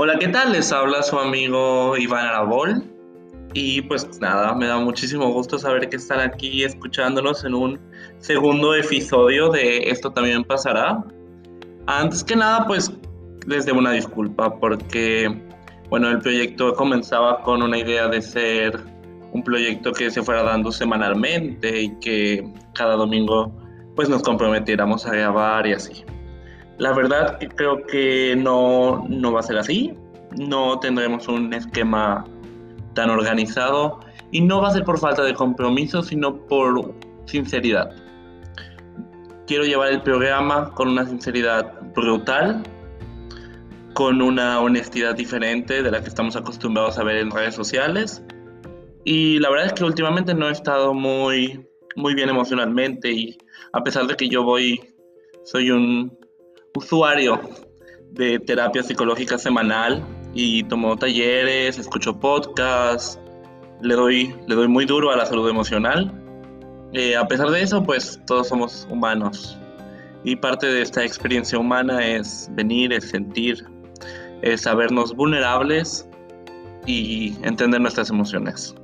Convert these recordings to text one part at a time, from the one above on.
Hola, ¿qué tal? Les habla su amigo Iván Arabol. Y pues nada, me da muchísimo gusto saber que están aquí escuchándonos en un segundo episodio de Esto también pasará. Antes que nada, pues les debo una disculpa porque, bueno, el proyecto comenzaba con una idea de ser un proyecto que se fuera dando semanalmente y que cada domingo pues nos comprometiéramos a grabar y así. La verdad creo que no, no va a ser así, no tendremos un esquema tan organizado y no va a ser por falta de compromiso, sino por sinceridad. Quiero llevar el programa con una sinceridad brutal, con una honestidad diferente de la que estamos acostumbrados a ver en redes sociales. Y la verdad es que últimamente no he estado muy, muy bien emocionalmente y a pesar de que yo voy, soy un usuario de terapia psicológica semanal y tomo talleres, escucho podcasts, le doy, le doy muy duro a la salud emocional. Eh, a pesar de eso, pues todos somos humanos y parte de esta experiencia humana es venir, es sentir, es sabernos vulnerables y entender nuestras emociones.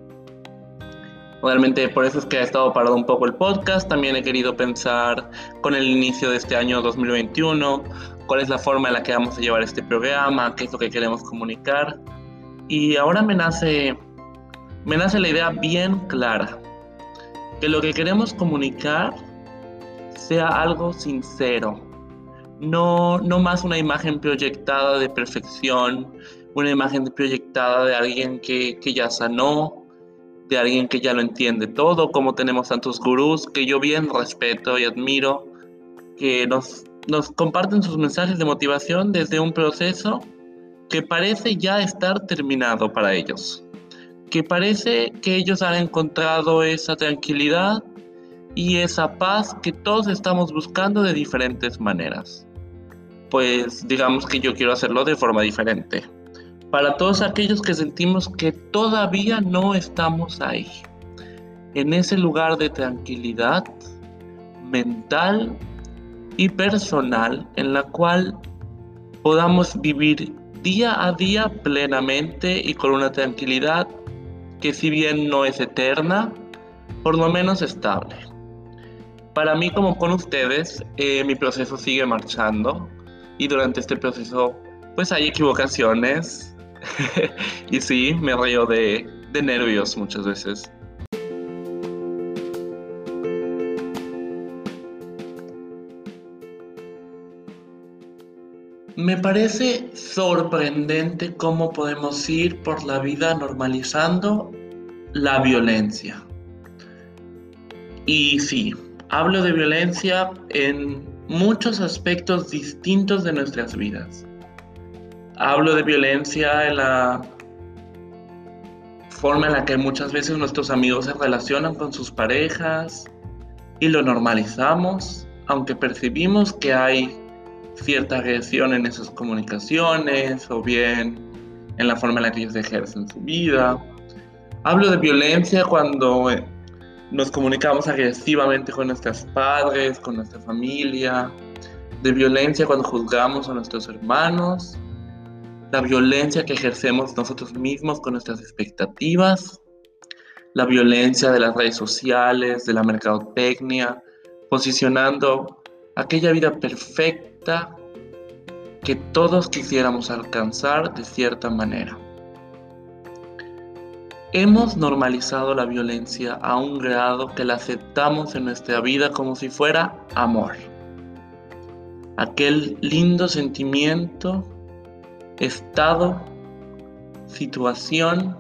Realmente por eso es que ha estado parado un poco el podcast. También he querido pensar con el inicio de este año 2021 cuál es la forma en la que vamos a llevar este programa, qué es lo que queremos comunicar. Y ahora me nace, me nace la idea bien clara, que lo que queremos comunicar sea algo sincero, no, no más una imagen proyectada de perfección, una imagen proyectada de alguien que, que ya sanó, de alguien que ya lo entiende todo, como tenemos tantos gurús que yo bien respeto y admiro, que nos, nos comparten sus mensajes de motivación desde un proceso que parece ya estar terminado para ellos, que parece que ellos han encontrado esa tranquilidad y esa paz que todos estamos buscando de diferentes maneras. Pues digamos que yo quiero hacerlo de forma diferente para todos aquellos que sentimos que todavía no estamos ahí, en ese lugar de tranquilidad mental y personal en la cual podamos vivir día a día plenamente y con una tranquilidad que si bien no es eterna, por lo menos estable. Para mí como con ustedes, eh, mi proceso sigue marchando y durante este proceso pues hay equivocaciones, y sí, me río de, de nervios muchas veces. Me parece sorprendente cómo podemos ir por la vida normalizando la violencia. Y sí, hablo de violencia en muchos aspectos distintos de nuestras vidas. Hablo de violencia en la forma en la que muchas veces nuestros amigos se relacionan con sus parejas y lo normalizamos, aunque percibimos que hay cierta agresión en esas comunicaciones o bien en la forma en la que ellos ejercen su vida. Hablo de violencia cuando eh, nos comunicamos agresivamente con nuestros padres, con nuestra familia, de violencia cuando juzgamos a nuestros hermanos la violencia que ejercemos nosotros mismos con nuestras expectativas, la violencia de las redes sociales, de la mercadotecnia, posicionando aquella vida perfecta que todos quisiéramos alcanzar de cierta manera. Hemos normalizado la violencia a un grado que la aceptamos en nuestra vida como si fuera amor. Aquel lindo sentimiento estado, situación,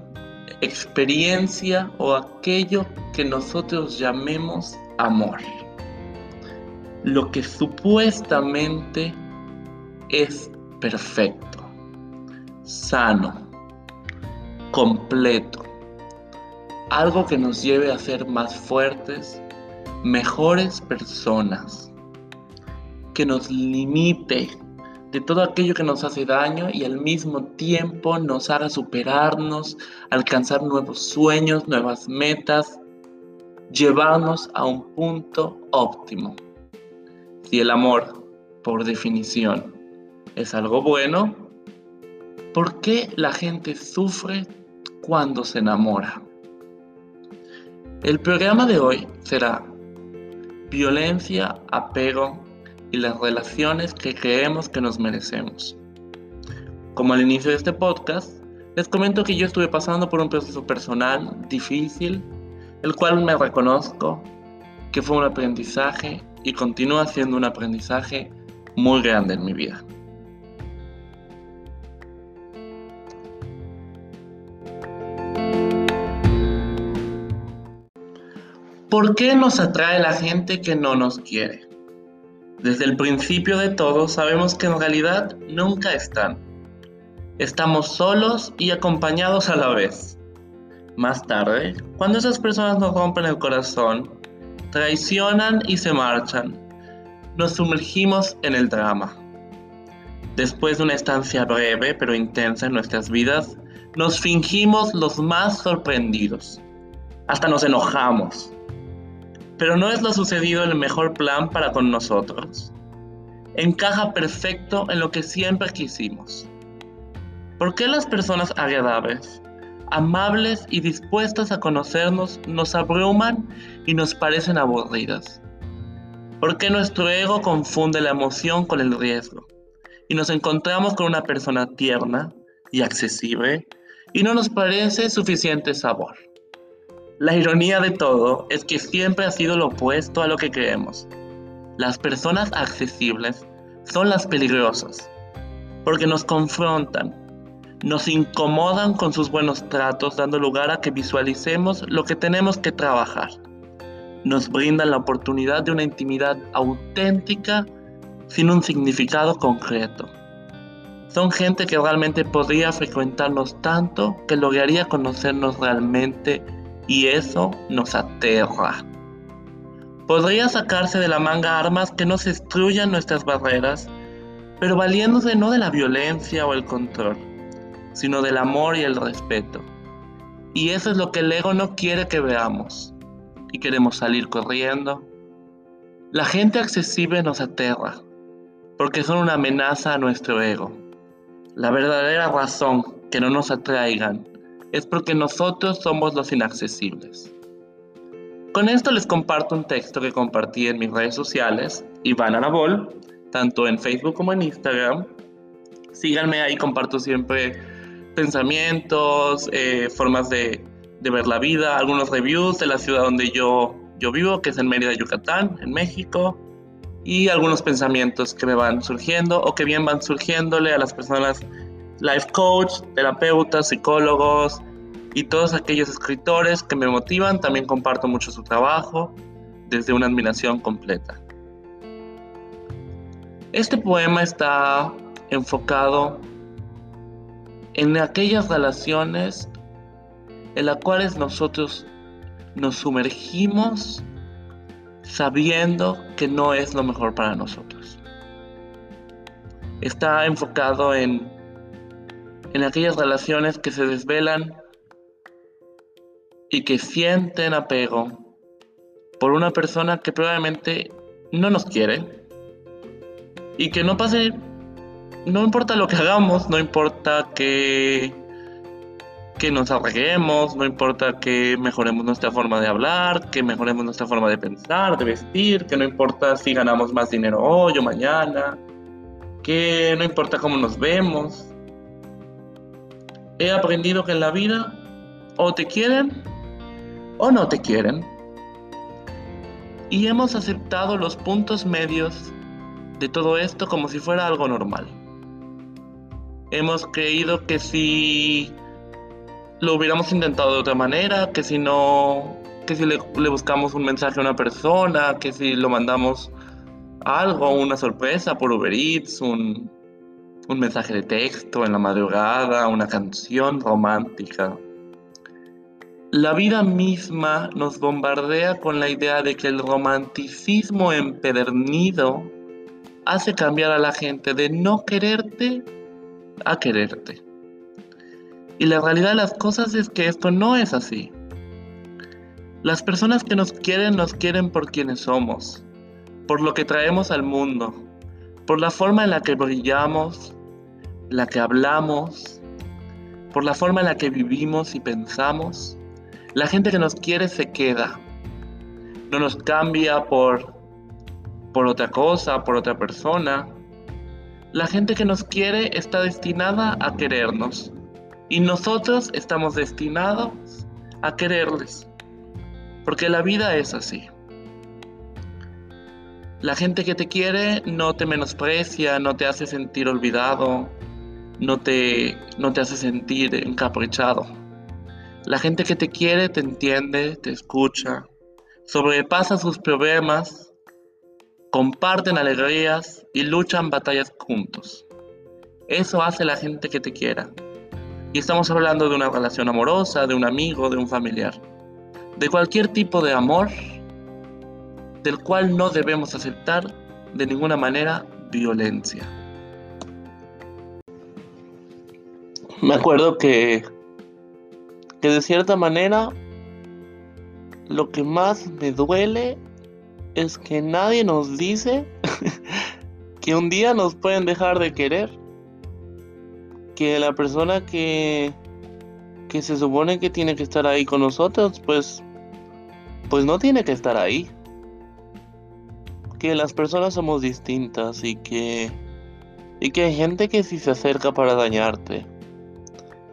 experiencia o aquello que nosotros llamemos amor. Lo que supuestamente es perfecto, sano, completo, algo que nos lleve a ser más fuertes, mejores personas, que nos limite de todo aquello que nos hace daño y al mismo tiempo nos haga superarnos, alcanzar nuevos sueños, nuevas metas, llevarnos a un punto óptimo. Si el amor, por definición, es algo bueno, ¿Por qué la gente sufre cuando se enamora? El programa de hoy será violencia, apego y las relaciones que creemos que nos merecemos. Como al inicio de este podcast, les comento que yo estuve pasando por un proceso personal difícil, el cual me reconozco que fue un aprendizaje y continúa siendo un aprendizaje muy grande en mi vida. ¿Por qué nos atrae la gente que no nos quiere? Desde el principio de todo sabemos que en realidad nunca están. Estamos solos y acompañados a la vez. Más tarde, cuando esas personas nos rompen el corazón, traicionan y se marchan, nos sumergimos en el drama. Después de una estancia breve pero intensa en nuestras vidas, nos fingimos los más sorprendidos. Hasta nos enojamos pero no es lo sucedido el mejor plan para con nosotros. Encaja perfecto en lo que siempre quisimos. ¿Por qué las personas agradables, amables y dispuestas a conocernos nos abruman y nos parecen aburridas? ¿Por qué nuestro ego confunde la emoción con el riesgo? Y nos encontramos con una persona tierna y accesible y no nos parece suficiente sabor. La ironía de todo es que siempre ha sido lo opuesto a lo que creemos. Las personas accesibles son las peligrosas, porque nos confrontan, nos incomodan con sus buenos tratos, dando lugar a que visualicemos lo que tenemos que trabajar. Nos brindan la oportunidad de una intimidad auténtica sin un significado concreto. Son gente que realmente podría frecuentarnos tanto que lograría conocernos realmente y eso nos aterra. Podría sacarse de la manga armas que nos destruyan nuestras barreras, pero valiéndose no de la violencia o el control, sino del amor y el respeto. Y eso es lo que el ego no quiere que veamos, y queremos salir corriendo. La gente accesible nos aterra, porque son una amenaza a nuestro ego. La verdadera razón que no nos atraigan es porque nosotros somos los inaccesibles. Con esto les comparto un texto que compartí en mis redes sociales, Iván Arabol, tanto en Facebook como en Instagram. Síganme ahí, comparto siempre pensamientos, eh, formas de, ver la vida, algunos reviews de la ciudad donde yo, yo vivo, que es en Mérida, Yucatán, en México, y algunos pensamientos que me van surgiendo o que bien van surgiéndole a las personas life coach, terapeutas, psicólogos y todos aquellos escritores que me motivan. También comparto mucho su trabajo desde una admiración completa. Este poema está enfocado en aquellas relaciones en las cuales nosotros nos sumergimos sabiendo que no es lo mejor para nosotros. Está enfocado en en aquellas relaciones que se desvelan y que sienten apego por una persona que probablemente no nos quiere y que no pase, no importa lo que hagamos, no importa que, que nos arreguemos, no importa que mejoremos nuestra forma de hablar, que mejoremos nuestra forma de pensar, de vestir, que no importa si ganamos más dinero hoy o mañana, que no importa cómo nos vemos, he aprendido que en la vida o te quieren o no te quieren. Y hemos aceptado los puntos medios de todo esto como si fuera algo normal. Hemos creído que si lo hubiéramos intentado de otra manera, que si no, que si le, buscamos un mensaje a una persona, que si lo mandamos algo, una sorpresa por Uber Eats, un, un mensaje de texto en la madrugada, una canción romántica. La vida misma nos bombardea con la idea de que el romanticismo empedernido hace cambiar a la gente de no quererte a quererte. Y la realidad de las cosas es que esto no es así. Las personas que nos quieren nos quieren por quienes somos, por lo que traemos al mundo, por la forma en la que brillamos, la que hablamos, por la forma en la que vivimos y pensamos, la gente que nos quiere se queda. No nos cambia por, por otra cosa, por otra persona. La gente que nos quiere está destinada a querernos. Y nosotros estamos destinados a quererles. Porque la vida es así. La gente que te quiere no te menosprecia, no te hace sentir olvidado, no te, no te hace sentir encaprichado. La gente que te quiere te entiende, te escucha, sobrepasa sus problemas, comparten alegrías y luchan batallas juntos. Eso hace la gente que te quiera. Y estamos hablando de una relación amorosa, de un amigo, de un familiar. De cualquier tipo de amor del cual no debemos aceptar de ninguna manera violencia. Me acuerdo que, que de cierta manera lo que más me duele es que nadie nos dice que un día nos pueden dejar de querer que la persona que, que se supone que tiene que estar ahí con nosotros, pues, pues no tiene que estar ahí. Que las personas somos distintas y que, y que hay gente que sí se acerca para dañarte.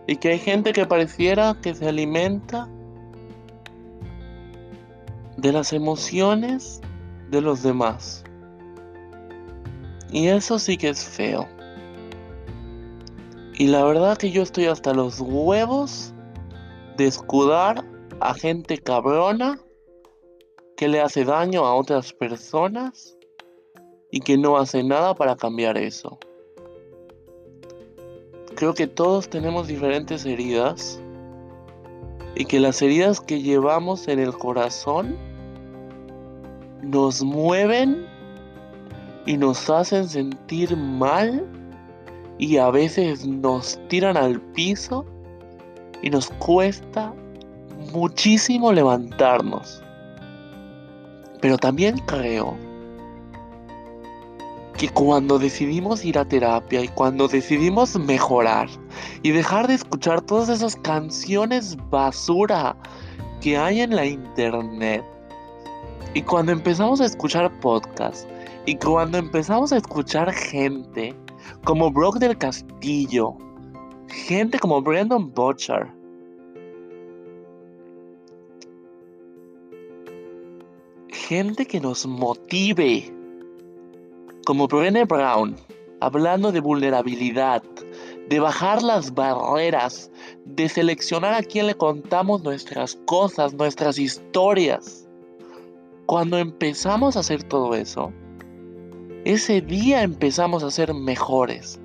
Y que hay gente que pareciera que se alimenta de las emociones de los demás. Y eso sí que es feo. Y la verdad que yo estoy hasta los huevos de escudar a gente cabrona que le hace daño a otras personas y que no hace nada para cambiar eso. Creo que todos tenemos diferentes heridas y que las heridas que llevamos en el corazón nos mueven y nos hacen sentir mal y a veces nos tiran al piso y nos cuesta muchísimo levantarnos. Pero también creo que cuando decidimos ir a terapia y cuando decidimos mejorar y dejar de escuchar todas esas canciones basura que hay en la internet y cuando empezamos a escuchar podcasts y cuando empezamos a escuchar gente como Brock del Castillo, gente como Brandon Butcher. Gente que nos motive, como Brené Brown, hablando de vulnerabilidad, de bajar las barreras, de seleccionar a quién le contamos nuestras cosas, nuestras historias. Cuando empezamos a hacer todo eso, ese día empezamos a ser mejores.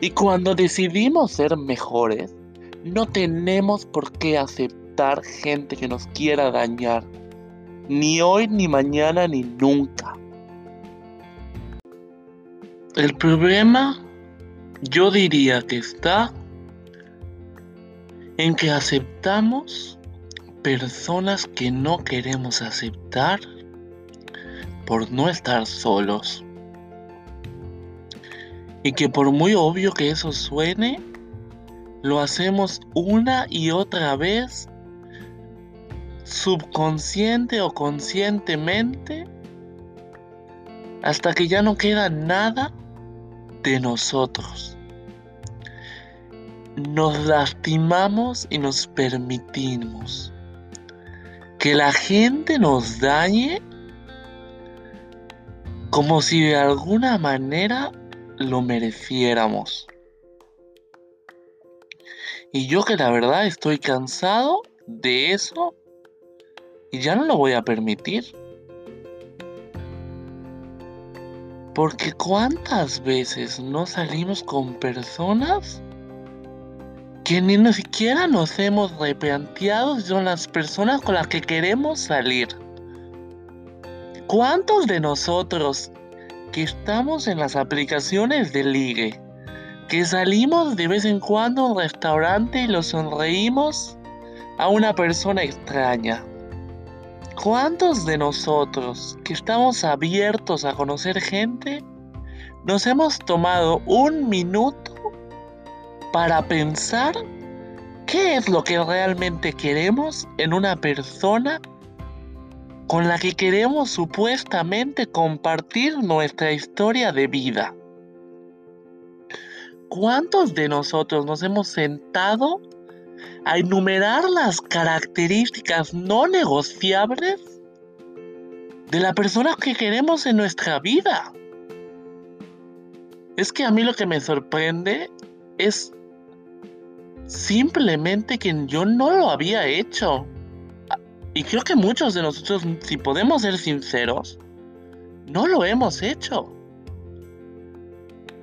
Y cuando decidimos ser mejores, no tenemos por qué aceptar gente que nos quiera dañar. Ni hoy, ni mañana, ni nunca. El problema yo diría que está en que aceptamos personas que no queremos aceptar por no estar solos. Y que por muy obvio que eso suene, lo hacemos una y otra vez, subconsciente o conscientemente, hasta que ya no queda nada de nosotros. Nos lastimamos y nos permitimos que la gente nos dañe como si de alguna manera lo mereciéramos. Y yo que la verdad estoy cansado de eso y ya no lo voy a permitir. Porque cuántas veces no salimos con personas que ni siquiera nos hemos replanteado son las personas con las que queremos salir. ¿Cuántos de nosotros que estamos en las aplicaciones de ligue, que salimos de vez en cuando a un restaurante y lo sonreímos a una persona extraña. ¿Cuántos de nosotros que estamos abiertos a conocer gente nos hemos tomado un minuto para pensar ¿Qué es lo que realmente queremos en una persona con la que queremos supuestamente compartir nuestra historia de vida? ¿Cuántos de nosotros nos hemos sentado a enumerar las características no negociables de la persona que queremos en nuestra vida? Es que a mí lo que me sorprende es simplemente que yo no lo había hecho. Y creo que muchos de nosotros, si podemos ser sinceros, no lo hemos hecho.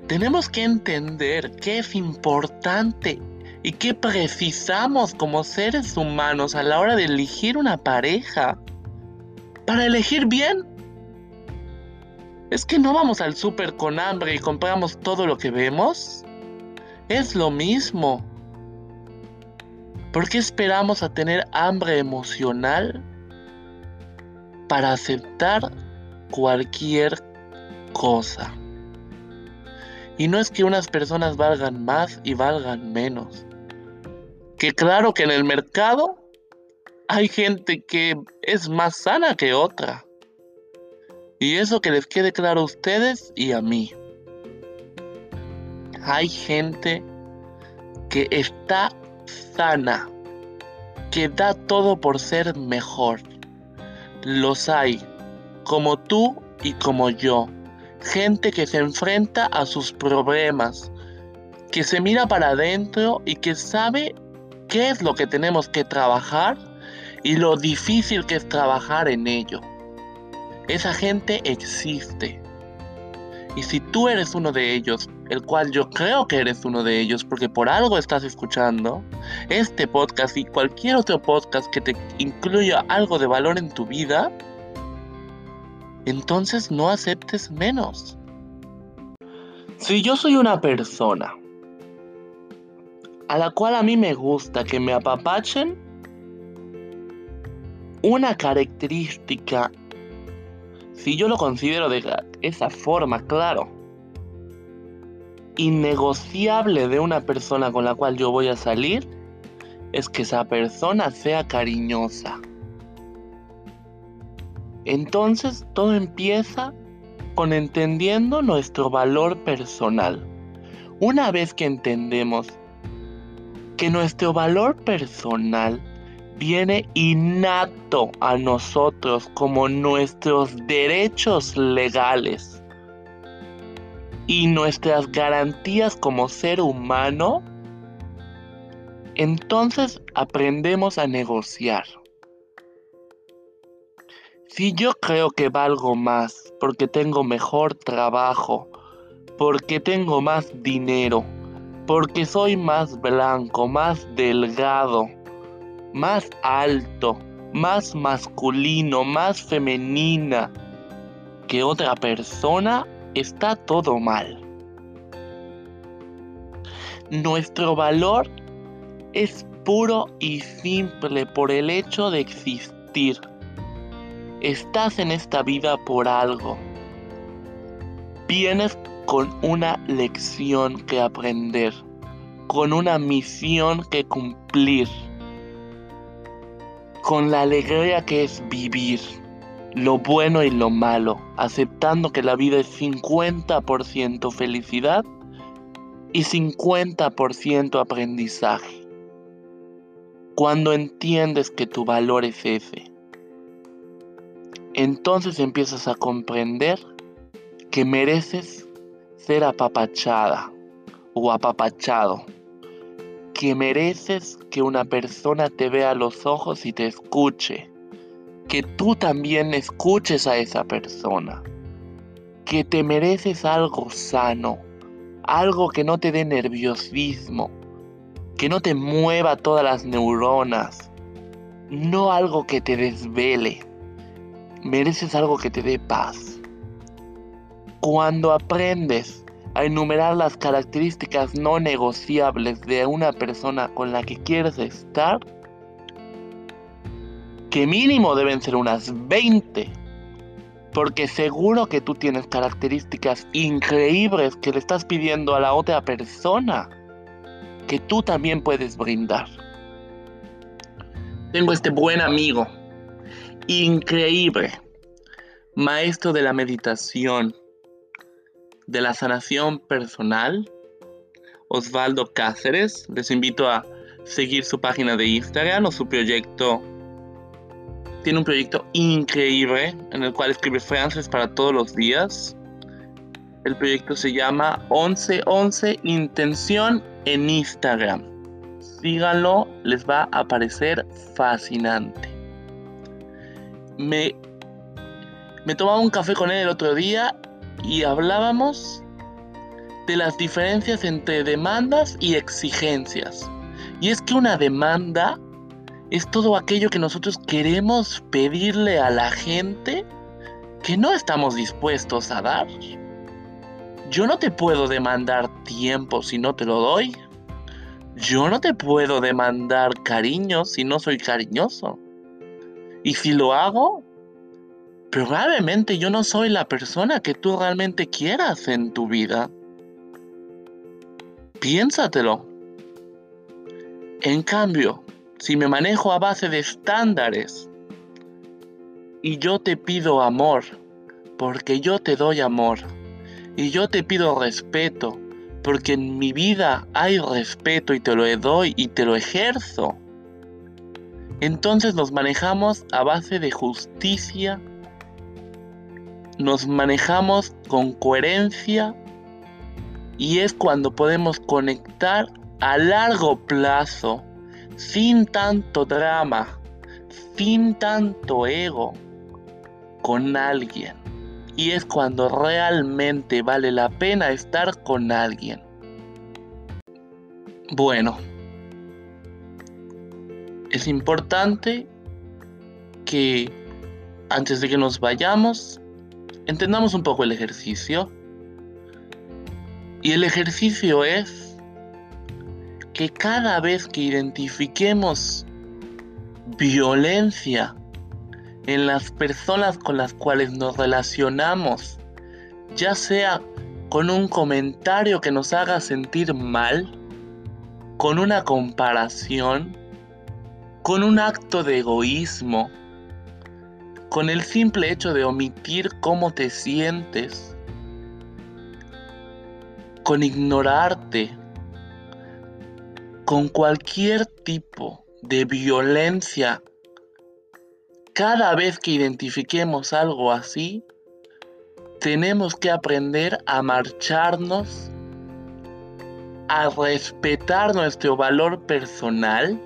Tenemos que entender qué es importante y qué precisamos como seres humanos a la hora de elegir una pareja para elegir bien. Es que no vamos al súper con hambre y compramos todo lo que vemos. Es lo mismo. ¿Por qué esperamos a tener hambre emocional para aceptar cualquier cosa? Y no es que unas personas valgan más y valgan menos. Que claro que en el mercado hay gente que es más sana que otra. Y eso que les quede claro a ustedes y a mí. Hay gente que está sana, que da todo por ser mejor. Los hay, como tú y como yo. Gente que se enfrenta a sus problemas, que se mira para adentro y que sabe qué es lo que tenemos que trabajar y lo difícil que es trabajar en ello. Esa gente existe. Y si tú eres uno de ellos, el cual yo creo que eres uno de ellos porque por algo estás escuchando este podcast y cualquier otro podcast que te incluya algo de valor en tu vida, entonces no aceptes menos. Si yo soy una persona a la cual a mí me gusta que me apapachen, una característica, si yo lo considero de esa forma, claro, innegociable de una persona con la cual yo voy a salir, es que esa persona sea cariñosa. Entonces todo empieza con entendiendo nuestro valor personal. Una vez que entendemos que nuestro valor personal viene innato a nosotros como nuestros derechos legales y nuestras garantías como ser humano, entonces aprendemos a negociar. Si yo creo que valgo más porque tengo mejor trabajo, porque tengo más dinero, porque soy más blanco, más delgado, más alto, más masculino, más femenina que otra persona, está todo mal. Nuestro valor es puro y simple por el hecho de existir. Estás en esta vida por algo. Vienes con una lección que aprender, con una misión que cumplir, con la alegría que es vivir, lo bueno y lo malo, aceptando que la vida es 50% felicidad y 50% aprendizaje. Cuando entiendes que tu valor es ese, entonces empiezas a comprender que mereces ser apapachada o apapachado, que mereces que una persona te vea los ojos y te escuche, que tú también escuches a esa persona, que te mereces algo sano, algo que no te dé nerviosismo, que no te mueva todas las neuronas, no algo que te desvele mereces algo que te dé paz. Cuando aprendes a enumerar las características no negociables de una persona con la que quieres estar, que mínimo deben ser unas 20, porque seguro que tú tienes características increíbles que le estás pidiendo a la otra persona, que tú también puedes brindar. tengo este buen amigo, increíble, maestro de la meditación, de la sanación personal, Osvaldo Cáceres. Les invito a seguir su página de Instagram o su proyecto. Tiene un proyecto increíble en el cual escribe frases para todos los días. El proyecto se llama 1111 Intención en Instagram. Síganlo, les va a parecer fascinante. Me, me tomaba un café con él el otro día y hablábamos de las diferencias entre demandas y exigencias. Y es que una demanda es todo aquello que nosotros queremos pedirle a la gente que no estamos dispuestos a dar. Yo no te puedo demandar tiempo si no te lo doy. Yo no te puedo demandar cariño si no soy cariñoso. Y si lo hago, probablemente yo no soy la persona que tú realmente quieras en tu vida. Piénsatelo. En cambio, si me manejo a base de estándares y yo te pido amor, porque yo te doy amor, y yo te pido respeto, porque en mi vida hay respeto y te lo doy y te lo ejerzo, entonces nos manejamos a base de justicia, nos manejamos con coherencia y es cuando podemos conectar a largo plazo, sin tanto drama, sin tanto ego, con alguien. Y es cuando realmente vale la pena estar con alguien. Bueno, es importante que antes de que nos vayamos, entendamos un poco el ejercicio. Y el ejercicio es que cada vez que identifiquemos violencia en las personas con las cuales nos relacionamos, ya sea con un comentario que nos haga sentir mal, con una comparación, con un acto de egoísmo, con el simple hecho de omitir cómo te sientes, con ignorarte, con cualquier tipo de violencia, cada vez que identifiquemos algo así, tenemos que aprender a marcharnos, a respetar nuestro valor personal,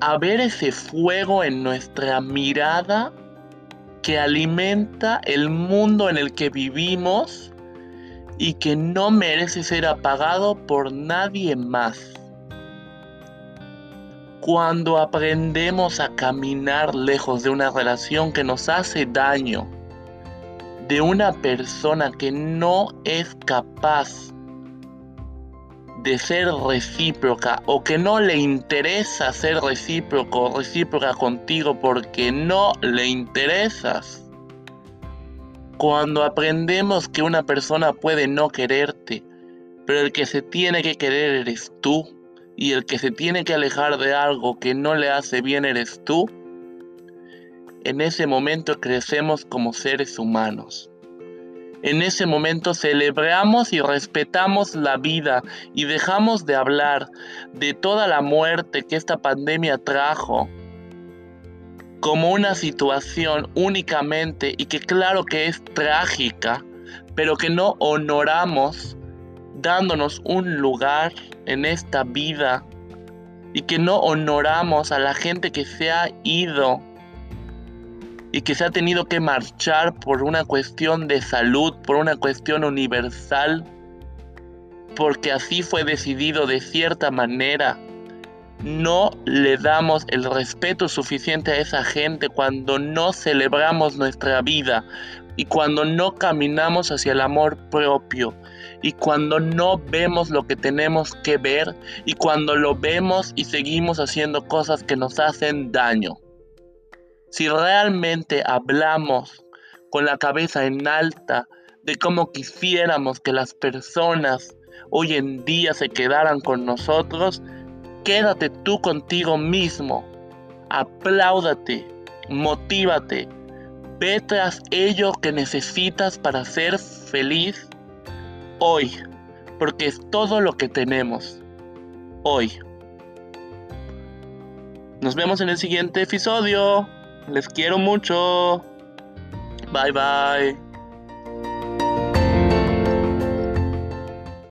a ver ese fuego en nuestra mirada que alimenta el mundo en el que vivimos y que no merece ser apagado por nadie más. Cuando aprendemos a caminar lejos de una relación que nos hace daño, de una persona que no es capaz de ser recíproca o que no le interesa ser recíproco o recíproca contigo porque no le interesas, cuando aprendemos que una persona puede no quererte, pero el que se tiene que querer eres tú, y el que se tiene que alejar de algo que no le hace bien eres tú, en ese momento crecemos como seres humanos. En ese momento celebramos y respetamos la vida y dejamos de hablar de toda la muerte que esta pandemia trajo como una situación únicamente y que claro que es trágica, pero que no honoramos dándonos un lugar en esta vida y que no honoramos a la gente que se ha ido y que se ha tenido que marchar por una cuestión de salud, por una cuestión universal, porque así fue decidido de cierta manera no le damos el respeto suficiente a esa gente cuando no celebramos nuestra vida y cuando no caminamos hacia el amor propio y cuando no vemos lo que tenemos que ver y cuando lo vemos y seguimos haciendo cosas que nos hacen daño. Si realmente hablamos con la cabeza en alta de cómo quisiéramos que las personas hoy en día se quedaran con nosotros, Quédate tú contigo mismo. Apláudate, motívate. Ve tras ello que necesitas para ser feliz hoy, porque es todo lo que tenemos hoy. Nos vemos en el siguiente episodio. Les quiero mucho. Bye bye.